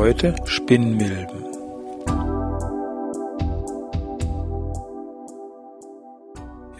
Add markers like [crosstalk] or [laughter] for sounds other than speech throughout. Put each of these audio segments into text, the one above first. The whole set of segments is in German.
Heute Spinnmilben.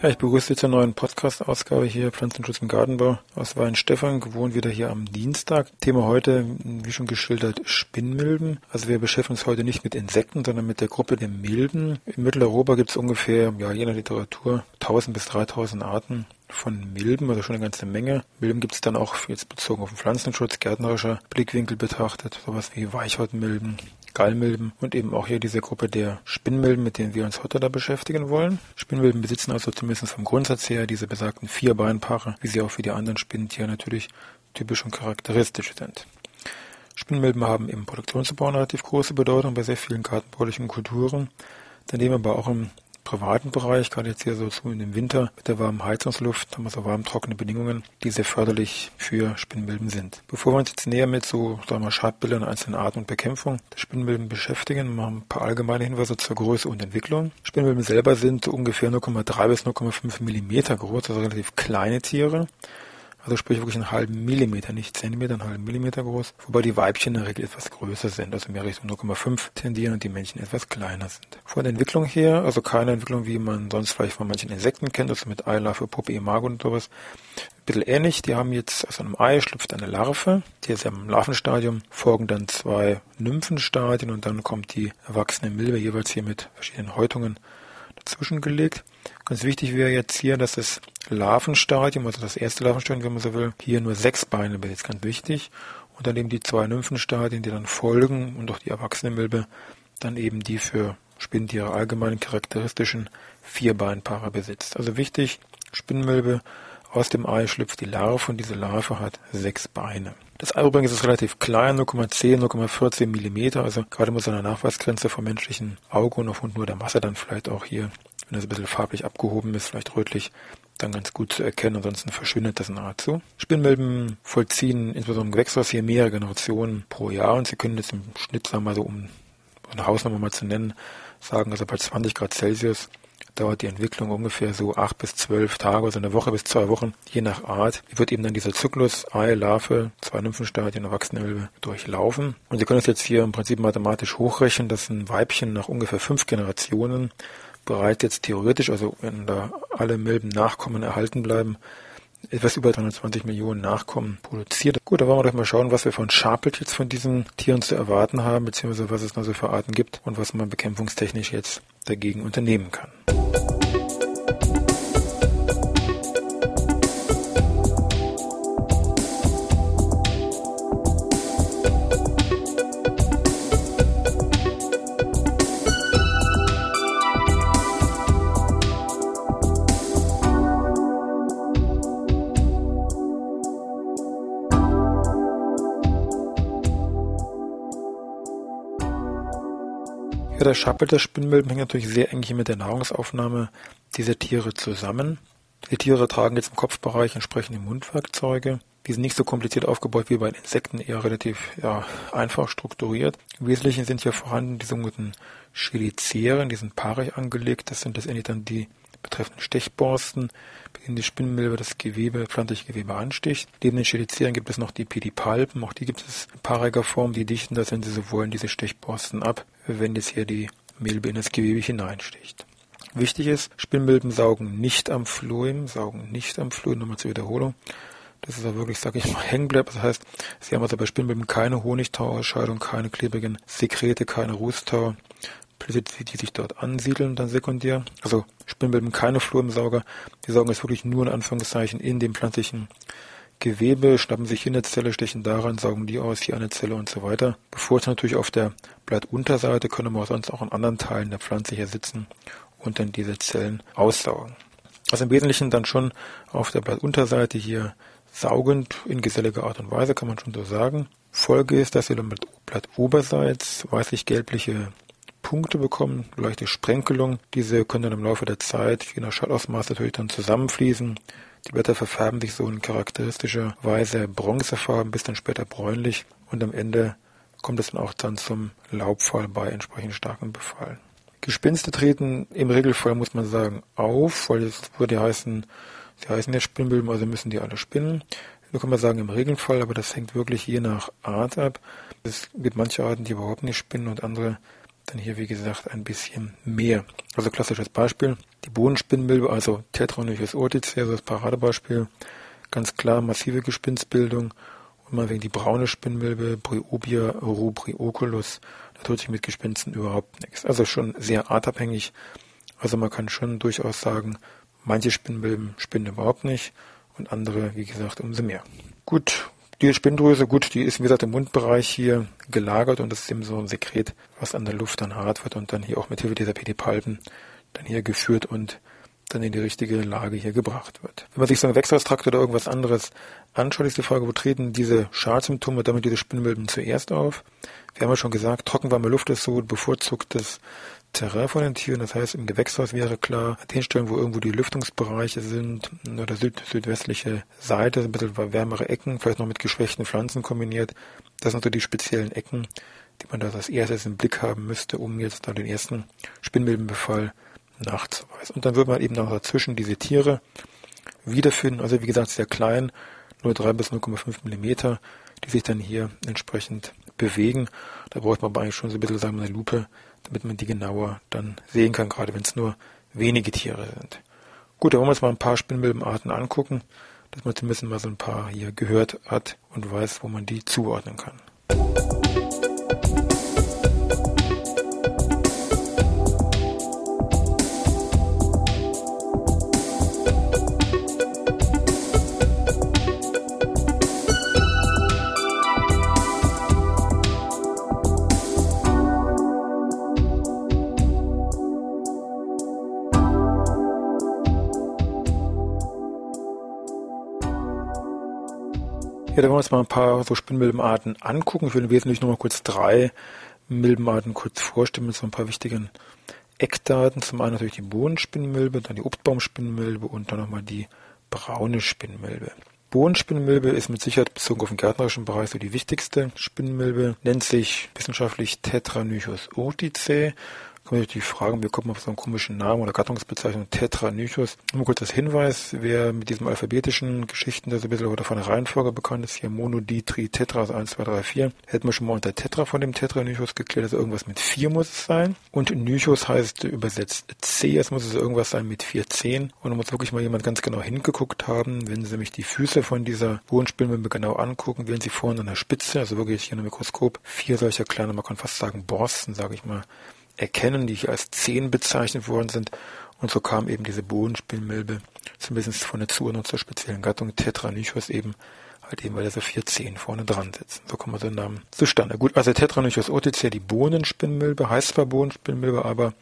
Ja, ich begrüße Sie zur neuen Podcast-Ausgabe hier Pflanzenschutz im Gartenbau aus Weinstefan, gewohnt wieder hier am Dienstag. Thema heute, wie schon geschildert, Spinnmilben. Also wir beschäftigen uns heute nicht mit Insekten, sondern mit der Gruppe der Milben. In Mitteleuropa gibt es ungefähr, ja, je nach Literatur, 1000 bis 3000 Arten von Milben, also schon eine ganze Menge. Milben gibt es dann auch jetzt bezogen auf den Pflanzenschutz, gärtnerischer Blickwinkel betrachtet, sowas wie Weichhautmilben, Gallmilben und eben auch hier diese Gruppe der Spinnmilben, mit denen wir uns heute da beschäftigen wollen. Spinnmilben besitzen also zumindest vom Grundsatz her diese besagten vier Beinpaare, wie sie auch für die anderen Spinnentiere natürlich typisch und charakteristisch sind. Spinnmilben haben im Produktionsbau eine relativ große Bedeutung bei sehr vielen gartenbaulichen Kulturen, daneben aber auch im privaten Bereich, gerade jetzt hier so zu in dem Winter mit der warmen Heizungsluft, haben wir so warm trockene Bedingungen, die sehr förderlich für Spinnmilben sind. Bevor wir uns jetzt näher mit so sagen wir, Schadbildern einzelnen Arten und Bekämpfung der Spinnmilben beschäftigen, machen ein paar allgemeine Hinweise zur Größe und Entwicklung. Spinnmilben selber sind ungefähr 0,3 bis 0,5 Millimeter groß, also relativ kleine Tiere. Also sprich wirklich einen halben Millimeter, nicht Zentimeter, einen halben Millimeter groß. Wobei die Weibchen in der Regel etwas größer sind, also mehr Richtung 0,5 tendieren und die Männchen etwas kleiner sind. Von der Entwicklung her, also keine Entwicklung, wie man sonst vielleicht von manchen Insekten kennt, also mit Eilarve, Puppe, Imago und sowas. Ein bisschen ähnlich, die haben jetzt aus einem Ei schlüpft eine Larve, die ist ja im Larvenstadium, folgen dann zwei Nymphenstadien und dann kommt die erwachsene Milbe jeweils hier mit verschiedenen Häutungen dazwischen gelegt. Ganz wichtig wäre jetzt hier, dass das Larvenstadium, also das erste Larvenstadium, wenn man so will, hier nur sechs Beine besitzt. Ganz wichtig. Und dann eben die zwei Nymphenstadien, die dann folgen und auch die erwachsene Milbe dann eben die für Spinntiere allgemein charakteristischen Vierbeinpaare besitzt. Also wichtig, Spinnmilbe, aus dem Ei schlüpft die Larve und diese Larve hat sechs Beine. Das Ei übrigens ist relativ klein, 0,10, 0,14 Millimeter, also gerade mit so einer Nachweisgrenze vom menschlichen Auge und aufgrund nur der Masse dann vielleicht auch hier wenn das ein bisschen farblich abgehoben ist, vielleicht rötlich, dann ganz gut zu erkennen. Ansonsten verschwindet das nahezu. Spinnmilben vollziehen insbesondere im Gewächshaus hier mehrere Generationen pro Jahr und sie können jetzt im Schnitt, sagen wir mal so, um eine Hausnummer mal zu nennen, sagen, also bei 20 Grad Celsius dauert die Entwicklung ungefähr so acht bis zwölf Tage, also eine Woche bis zwei Wochen, je nach Art. Wird eben dann dieser Zyklus Ei, Larve, zwei Nymphenstadien, Erwachsene durchlaufen. Und Sie können es jetzt hier im Prinzip mathematisch hochrechnen, dass ein Weibchen nach ungefähr fünf Generationen bereits jetzt theoretisch, also wenn da alle Milben Nachkommen erhalten bleiben, etwas über 320 Millionen Nachkommen produziert. Gut, da wollen wir doch mal schauen, was wir von Scharpelt jetzt von diesen Tieren zu erwarten haben, beziehungsweise was es noch so für Arten gibt und was man bekämpfungstechnisch jetzt dagegen unternehmen kann. Ja, der Schappel der Spinnmilben hängt natürlich sehr eng mit der Nahrungsaufnahme dieser Tiere zusammen. Die Tiere tragen jetzt im Kopfbereich entsprechende Mundwerkzeuge. Die sind nicht so kompliziert aufgebaut wie bei Insekten, eher relativ ja, einfach strukturiert. Im Wesentlichen sind hier vorhanden die sogenannten Cheliceren, die sind paarig angelegt. Das sind letztendlich dann die betreffenden Stechborsten, mit denen die Spinnmilbe das Gewebe, pflanzliche Gewebe ansticht. Neben den Cheliceren gibt es noch die Pedipalpen, auch die gibt es in paariger Form, die dichten das, wenn sie so wollen, diese Stechborsten ab, wenn jetzt hier die Milbe in das Gewebe hineinsticht. Wichtig ist, Spinnmilben saugen nicht am Fluim, saugen nicht am Fluim, nochmal zur Wiederholung. Das ist auch wirklich, sag ich mal, [laughs] hängen bleibt. Das heißt, sie haben also bei Spinnmilben keine Honigtauausscheidung, keine klebrigen Sekrete, keine Rußtau, die sich dort ansiedeln, dann sekundär. Also Spinnmilben keine Fluimsauger. Die saugen jetzt wirklich nur in Anführungszeichen in dem pflanzlichen Gewebe, schnappen sich hier eine Zelle, stechen daran, saugen die aus, hier eine Zelle und so weiter. Bevor es natürlich auf der Blattunterseite, können wir sonst auch in anderen Teilen der Pflanze hier sitzen und dann diese Zellen aussaugen. Also im Wesentlichen dann schon auf der Blattunterseite hier saugend in geselliger Art und Weise, kann man schon so sagen. Folge ist, dass sie dann mit Blatt oberseits weißlich-gelbliche Punkte bekommen, leichte Sprenkelung. Diese können dann im Laufe der Zeit, je nach Schallausmaß natürlich dann zusammenfließen. Die Blätter verfärben sich so in charakteristischer Weise bronzefarben bis dann später bräunlich und am Ende kommt es dann auch dann zum Laubfall bei entsprechend starkem Befall. Gespinste treten im Regelfall, muss man sagen, auf, weil es würde heißen, sie heißen ja Spinnmilben, also müssen die alle spinnen. So kann man sagen im Regelfall, aber das hängt wirklich je nach Art ab. Es gibt manche Arten, die überhaupt nicht spinnen und andere dann hier, wie gesagt, ein bisschen mehr. Also klassisches Beispiel, die Bodenspinnmilbe, also Tetronychus orticea, also das Paradebeispiel, ganz klar massive Gespinstbildung und mal wegen die braune Spinnmilbe, Bryobia rubrioculus, da tut sich mit Gespinsten überhaupt nichts. Also schon sehr artabhängig. Also man kann schon durchaus sagen, manche Spinnmilben spinnen überhaupt nicht und andere, wie gesagt, umso mehr. Gut, die Spinndrüse, gut, die ist wie gesagt im Mundbereich hier gelagert und das ist eben so ein Sekret, was an der Luft dann hart wird und dann hier auch mit Hilfe dieser Pedipalpen dann hier geführt und dann in die richtige Lage hier gebracht wird. Wenn man sich so einen Wechselstrakt oder irgendwas anderes anschaut, ist die Frage, wo treten diese Schalsymptome, damit diese Spinnmilben zuerst auf? Wir haben ja schon gesagt, trockenwarme Luft ist so bevorzugtes Terrain von den Tieren. Das heißt, im Gewächshaus wäre klar, an den Stellen, wo irgendwo die Lüftungsbereiche sind, oder süd südwestliche Seite, ein bisschen wärmere Ecken, vielleicht noch mit geschwächten Pflanzen kombiniert. Das sind so die speziellen Ecken, die man da als erstes im Blick haben müsste, um jetzt da den ersten Spinnmilbenbefall nachzuweisen. Und dann wird man eben noch dazwischen diese Tiere wiederfinden, also wie gesagt sehr klein, nur 3 bis 0,5 Millimeter, die sich dann hier entsprechend bewegen. Da braucht man aber eigentlich schon so ein bisschen sagen wir, eine Lupe, damit man die genauer dann sehen kann, gerade wenn es nur wenige Tiere sind. Gut, dann wollen wir uns mal ein paar Spinnmilbenarten angucken, dass man zumindest mal so ein paar hier gehört hat und weiß, wo man die zuordnen kann. Ja, da wollen wir uns mal ein paar so Spinnmilbenarten angucken. Ich will im Wesentlichen nur mal kurz drei Milbenarten kurz vorstellen mit so ein paar wichtigen Eckdaten. Zum einen natürlich die Bohnenspinnmilbe, dann die Obstbaumspinnmilbe und dann nochmal die braune Spinnmilbe. Bohnenspinnmilbe ist mit Sicherheit bezogen auf den gärtnerischen Bereich so die wichtigste Spinnmilbe, nennt sich wissenschaftlich Tetranychus urticae kann man natürlich fragen, wie kommt man auf so einen komischen Namen oder Gattungsbezeichnung Tetranychus. Nur kurz als Hinweis, wer mit diesem alphabetischen Geschichten, der so ein bisschen oder von der Reihenfolge bekannt ist, hier Monoditri, Tetra, also 1, 2, 3, 4, hätten wir schon mal unter Tetra von dem Tetranychus geklärt, also irgendwas mit 4 muss es sein. Und Nychus heißt übersetzt C, es muss es irgendwas sein mit 4 10. Und da muss wirklich mal jemand ganz genau hingeguckt haben, wenn Sie nämlich die Füße von dieser Bodenspinnmilbe genau angucken, wählen Sie vorne an der Spitze, also wirklich hier einem Mikroskop, vier solcher kleine, man kann fast sagen Borsten, sage ich mal, erkennen, die hier als Zehen bezeichnet worden sind. Und so kam eben diese Bodenspinnmilbe zumindest von der Zuordnung zur speziellen Gattung Tetranychus eben halt eben, weil da so vier Zehen vorne dran sitzen. So man den Namen zustande. Gut, also Tetranychus oticea, die Bohnenspinnmilbe, heißt zwar Bohnenspinnmilbe, aber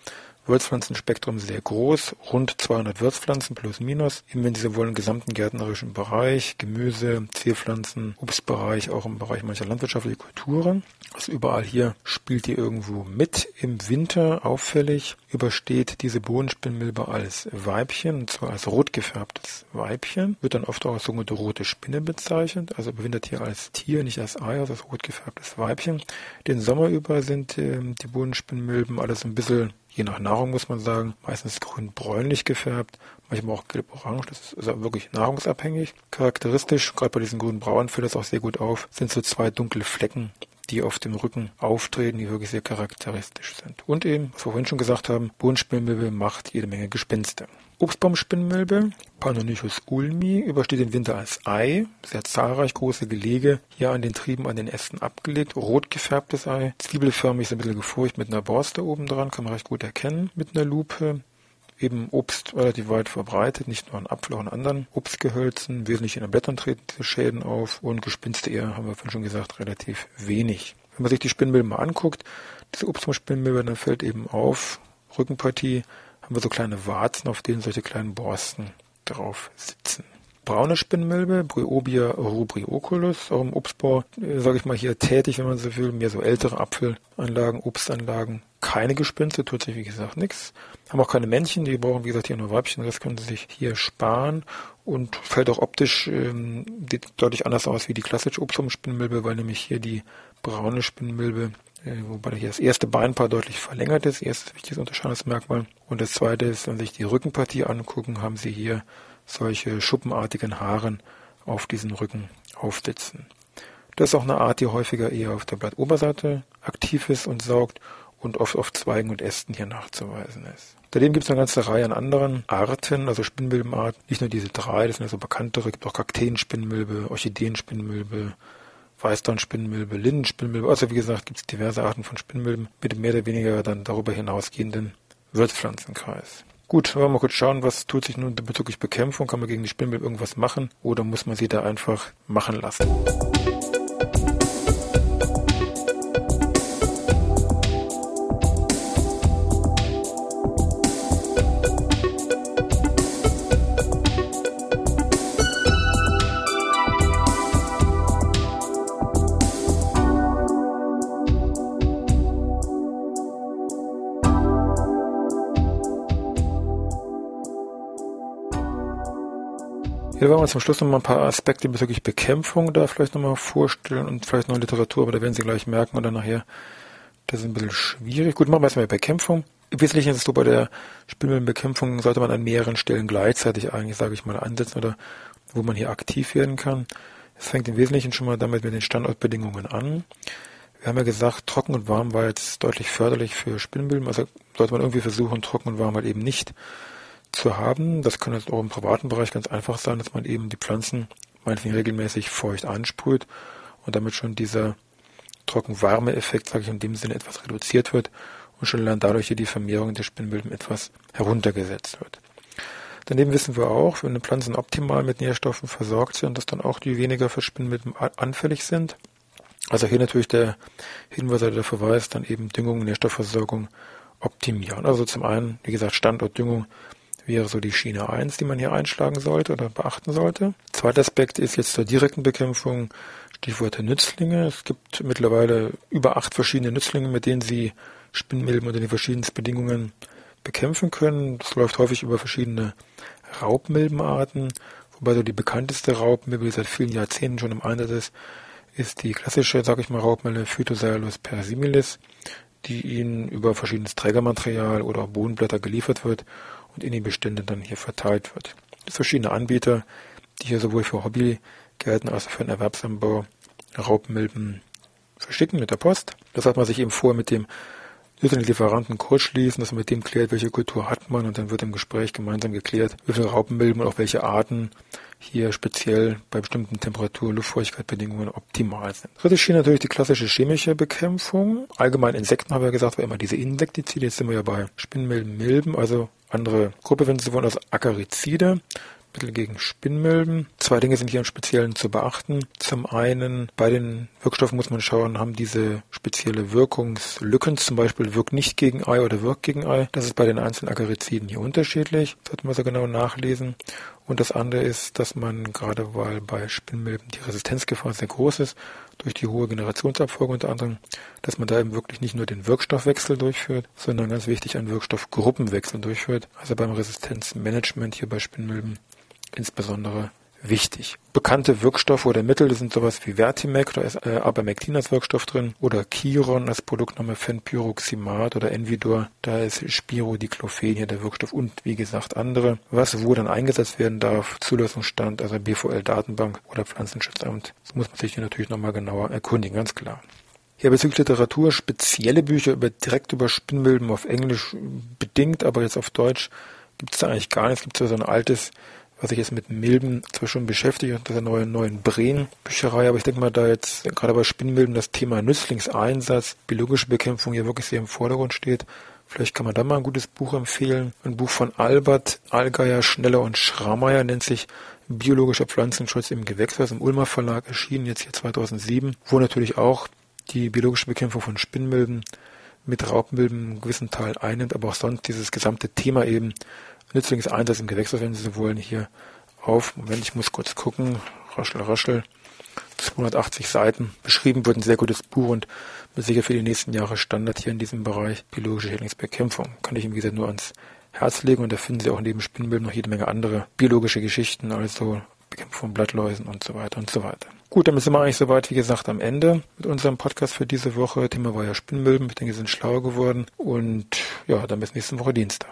Wirtspflanzenspektrum sehr groß, rund 200 Wirtspflanzen plus minus, eben wenn Sie wollen, im gesamten gärtnerischen Bereich, Gemüse, Zierpflanzen, Obstbereich, auch im Bereich mancher landwirtschaftlicher Kulturen. Also überall hier spielt die irgendwo mit. Im Winter auffällig übersteht diese Bohnenspinnmilbe als Weibchen, und zwar als rot gefärbtes Weibchen, wird dann oft auch als sogenannte rote Spinne bezeichnet, also überwintert hier als Tier, nicht als Ei, also als rot gefärbtes Weibchen. Den Sommer über sind äh, die Bohnenspinnmilben alles ein bisschen je nach Nahrung muss man sagen, meistens grün-bräunlich gefärbt, manchmal auch gelb-orange, das ist also wirklich nahrungsabhängig. Charakteristisch, gerade bei diesen grün-braun fällt das auch sehr gut auf, sind so zwei dunkle Flecken, die auf dem Rücken auftreten, die wirklich sehr charakteristisch sind. Und eben, was wir vorhin schon gesagt haben, Bohnenspinnmilbe macht jede Menge Gespinste. Obstbaumspinnmilbe, Panonychus ulmi, übersteht den Winter als Ei, sehr zahlreich große Gelege, hier an den Trieben, an den Ästen abgelegt, rot gefärbtes Ei, zwiebelförmig, so ein bisschen gefurcht mit einer Borste oben dran, kann man recht gut erkennen mit einer Lupe. Eben Obst relativ weit verbreitet, nicht nur an Apfel, auch an anderen Obstgehölzen. Wesentlich in den Blättern treten diese Schäden auf und Gespinste eher, haben wir vorhin schon gesagt, relativ wenig. Wenn man sich die Spinnmilben mal anguckt, diese Obstbaumspinnmilbe, dann fällt eben auf, Rückenpartie, haben wir so kleine Warzen, auf denen solche kleinen Borsten drauf sitzen. Braune Spinnmilbe, Bryobia rubrioculus, auch im Obstbau, äh, sage ich mal, hier tätig, wenn man so will, mehr so ältere Apfelanlagen, Obstanlagen. Keine Gespinste, tut sich wie gesagt nichts. Haben auch keine Männchen, die brauchen wie gesagt hier nur Weibchen, das können sie sich hier sparen und fällt auch optisch ähm, deutlich anders aus wie die klassische Obstbaumspinnmilbe, weil nämlich hier die braune Spinnmilbe äh, wobei hier das erste Beinpaar deutlich verlängert ist, erstes wichtiges Unterscheidungsmerkmal. Und das zweite ist, wenn Sie sich die Rückenpartie angucken, haben Sie hier solche schuppenartigen Haaren auf diesen Rücken aufsitzen. Das ist auch eine Art, die häufiger eher auf der Blattoberseite aktiv ist und saugt und oft auf Zweigen und Ästen hier nachzuweisen ist. Daneben gibt es eine ganze Reihe an anderen Arten, also Spinnmilbenarten. Nicht nur diese drei, das sind ja so bekanntere, gibt auch Kakteenspinnmilbe, Orchideenspinnmilbe, Weißdornspinnmilbe, Lindenspinnmilbe. Also wie gesagt, gibt es diverse Arten von Spinnmilben mit mehr oder weniger dann darüber hinausgehenden Wirtspflanzenkreis. Gut, wollen wir mal kurz schauen, was tut sich nun bezüglich Bekämpfung? Kann man gegen die Spinnmilbe irgendwas machen oder muss man sie da einfach machen lassen? Hier wollen wir zum Schluss noch mal ein paar Aspekte bezüglich Bekämpfung da vielleicht noch mal vorstellen und vielleicht noch Literatur, aber da werden Sie gleich merken oder nachher, das ist ein bisschen schwierig. Gut, machen wir erstmal Bekämpfung. Im Wesentlichen ist es so, bei der Spinnmilbenbekämpfung sollte man an mehreren Stellen gleichzeitig eigentlich, sage ich mal, ansetzen oder wo man hier aktiv werden kann. Es fängt im Wesentlichen schon mal damit mit den Standortbedingungen an. Wir haben ja gesagt, trocken und warm war jetzt deutlich förderlich für Spinnmilben, also sollte man irgendwie versuchen, trocken und warm halt eben nicht zu haben. Das kann jetzt auch im privaten Bereich ganz einfach sein, dass man eben die Pflanzen meinetwegen regelmäßig feucht ansprüht und damit schon dieser trocken-warme-Effekt, sage ich in dem Sinne, etwas reduziert wird und schon allein dadurch hier die Vermehrung der Spinnmilben etwas heruntergesetzt wird. Daneben wissen wir auch, wenn die Pflanzen optimal mit Nährstoffen versorgt sind, dass dann auch die weniger für Spinnmilben anfällig sind. Also hier natürlich der Hinweis oder der Verweis, dann eben Düngung, Nährstoffversorgung optimieren. Also zum einen, wie gesagt, Standortdüngung wäre so die Schiene 1, die man hier einschlagen sollte oder beachten sollte. Zweiter Aspekt ist jetzt zur direkten Bekämpfung Stichworte Nützlinge. Es gibt mittlerweile über acht verschiedene Nützlinge, mit denen Sie Spinnmilben unter den verschiedensten Bedingungen bekämpfen können. Das läuft häufig über verschiedene Raubmilbenarten, wobei so die bekannteste Raubmilbe, die seit vielen Jahrzehnten schon im Einsatz ist, ist die klassische, sag ich mal, Raubmilbe Phytosalus persimilis, die Ihnen über verschiedenes Trägermaterial oder Bodenblätter geliefert wird und in die Bestände dann hier verteilt wird. Es verschiedene Anbieter, die hier sowohl für Hobby gelten als auch für den Erwerbsanbau Raubmilben verschicken mit der Post. Das hat man sich eben vorher mit dem Lieferanten kurz schließen, dass man mit dem klärt, welche Kultur hat man und dann wird im Gespräch gemeinsam geklärt, wie viele Raupenmilben und auch welche Arten hier speziell bei bestimmten Temperatur- und Luftfeuchtigkeitsbedingungen optimal sind. Drittes Schiene natürlich die klassische chemische Bekämpfung. Allgemein Insekten haben wir gesagt, war immer diese Insektizide. Jetzt sind wir ja bei Spinnmilben, Milben, also andere Gruppe, wenn Sie wollen, also Akarizide. Mittel gegen Spinnmilben. Zwei Dinge sind hier im Speziellen zu beachten. Zum einen, bei den Wirkstoffen muss man schauen, haben diese spezielle Wirkungslücken, zum Beispiel wirkt nicht gegen Ei oder wirkt gegen Ei. Das ist bei den einzelnen Akariziden hier unterschiedlich. Das sollte man so genau nachlesen. Und das andere ist, dass man gerade weil bei Spinnmilben die Resistenzgefahr sehr groß ist, durch die hohe Generationsabfolge unter anderem, dass man da eben wirklich nicht nur den Wirkstoffwechsel durchführt, sondern ganz wichtig einen Wirkstoffgruppenwechsel durchführt. Also beim Resistenzmanagement hier bei Spinnmilben insbesondere wichtig. Bekannte Wirkstoffe oder Mittel, sind sowas wie Vertimec, da ist äh, Abamectin als Wirkstoff drin, oder Chiron als Produktname Fenpyroximat oder Envidor, da ist Spirodiclophen hier der Wirkstoff und wie gesagt andere. Was wo dann eingesetzt werden darf, Zulassungsstand, also BVL-Datenbank oder Pflanzenschutzamt, das muss man sich hier natürlich nochmal genauer erkundigen, ganz klar. Ja, bezüglich Literatur, spezielle Bücher über, direkt über Spinnmilben auf Englisch bedingt, aber jetzt auf Deutsch gibt es da eigentlich gar nichts. Es gibt so ein altes was sich jetzt mit Milben zwar schon beschäftigt und der neuen, neuen Breen-Bücherei, aber ich denke mal, da jetzt gerade bei Spinnmilben das Thema Nützlingseinsatz, biologische Bekämpfung hier wirklich sehr im Vordergrund steht. Vielleicht kann man da mal ein gutes Buch empfehlen. Ein Buch von Albert Allgeier, Schneller und Schrammeier nennt sich Biologischer Pflanzenschutz im Gewächshaus im Ulmer Verlag erschienen, jetzt hier 2007, wo natürlich auch die biologische Bekämpfung von Spinnmilben mit Raubmilben einen gewissen Teil einnimmt, aber auch sonst dieses gesamte Thema eben Nützlingseinsatz im Gewächshaus, wenn Sie so wollen, hier auf. Moment, ich muss kurz gucken. Raschel, raschel. 280 Seiten. Beschrieben wird ein sehr gutes Buch und sicher für die nächsten Jahre Standard hier in diesem Bereich biologische Schädlingsbekämpfung. Kann ich Ihnen, wie gesagt, nur ans Herz legen und da finden Sie auch neben Spinnmilben noch jede Menge andere biologische Geschichten, also Bekämpfung von Blattläusen und so weiter und so weiter. Gut, damit sind wir eigentlich soweit, wie gesagt, am Ende mit unserem Podcast für diese Woche. Thema war ja Spinnmilben. Ich denke, Sie sind schlau geworden und ja, dann bis nächste Woche Dienstag.